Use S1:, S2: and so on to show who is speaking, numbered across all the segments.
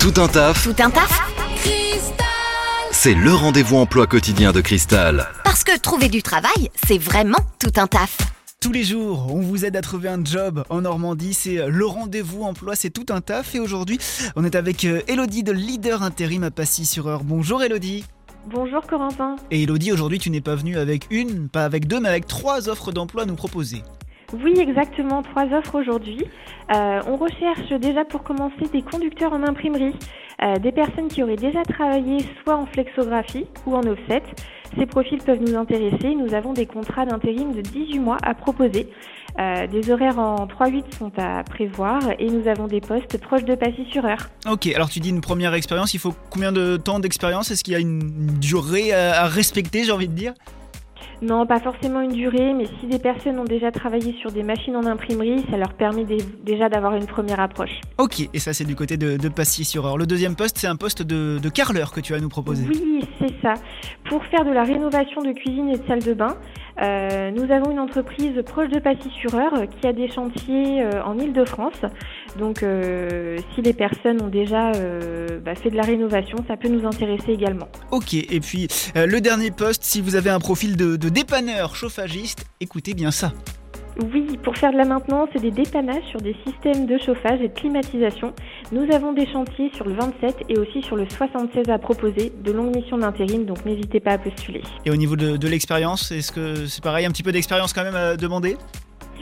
S1: Tout un taf,
S2: Tout un taf
S1: c'est le rendez-vous emploi quotidien de Cristal.
S2: Parce que trouver du travail, c'est vraiment tout un taf.
S3: Tous les jours, on vous aide à trouver un job en Normandie. C'est le rendez-vous emploi, c'est tout un taf. Et aujourd'hui, on est avec euh, Elodie de Leader Intérim à Passy-sur-Eure. Bonjour Elodie.
S4: Bonjour Corentin.
S3: Et Elodie, aujourd'hui, tu n'es pas venue avec une, pas avec deux, mais avec trois offres d'emploi à nous proposer.
S4: Oui, exactement, trois offres aujourd'hui. Euh, on recherche déjà pour commencer des conducteurs en imprimerie, euh, des personnes qui auraient déjà travaillé soit en flexographie ou en offset. Ces profils peuvent nous intéresser. Nous avons des contrats d'intérim de 18 mois à proposer. Euh, des horaires en 3-8 sont à prévoir et nous avons des postes proches de Passy-sur-Eure.
S3: Ok, alors tu dis une première expérience, il faut combien de temps d'expérience? Est-ce qu'il y a une durée à respecter, j'ai envie de dire?
S4: Non, pas forcément une durée, mais si des personnes ont déjà travaillé sur des machines en imprimerie, ça leur permet dé- déjà d'avoir une première approche.
S3: Ok, et ça c'est du côté de, de Passy-sur-Eure. Le deuxième poste, c'est un poste de, de carreleur que tu vas nous proposer.
S4: Oui, c'est ça. Pour faire de la rénovation de cuisine et de salle de bain, euh, nous avons une entreprise proche de Passy-sur-Eure qui a des chantiers euh, en Île-de-France. Donc, euh, si les personnes ont déjà bah, fait de la rénovation, ça peut nous intéresser également.
S3: Ok, et puis le dernier poste, si vous avez un profil de dépanneur chauffagiste, écoutez bien ça.
S4: Oui, pour faire de la maintenance et des dépannages sur des systèmes de chauffage et de climatisation, nous avons des chantiers sur le 27 et aussi sur le 76 à proposer, de longues missions d'intérim, donc n'hésitez pas à postuler.
S3: Et au niveau de, de l'expérience, est-ce que c'est pareil, un petit peu d'expérience quand même à demander?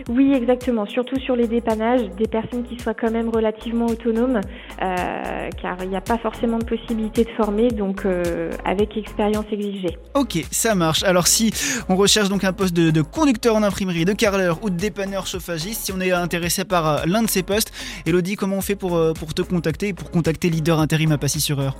S4: Oui, exactement. Surtout sur les dépannages, des personnes qui soient quand même relativement autonomes, euh, car il n'y a pas forcément de possibilité de former, donc euh, avec expérience exigée.
S3: Ok, ça marche. Alors si on recherche donc un poste de, conducteur en imprimerie, de carreleur ou de dépanneur chauffagiste, si on est intéressé par euh, l'un de ces postes, Elodie, comment on fait pour, pour te contacter et pour contacter Leader Intérim à Passy-sur-Eure?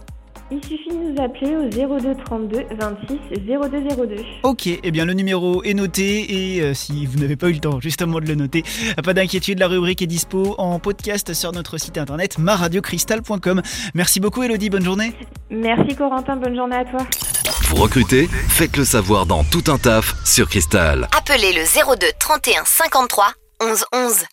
S4: Il suffit de nous appeler au 02 32 26 0202.
S3: Ok, eh bien le numéro est noté et euh, si vous n'avez pas eu le temps justement de le noter, pas d'inquiétude, la rubrique est dispo en podcast sur notre site internet maradiocristal.com. Merci beaucoup Elodie, bonne journée.
S4: Merci Corentin, bonne journée à toi.
S1: Vous recrutez Faites le savoir dans Tout un taf sur Cristal.
S2: Appelez le 02 31 53 11 11.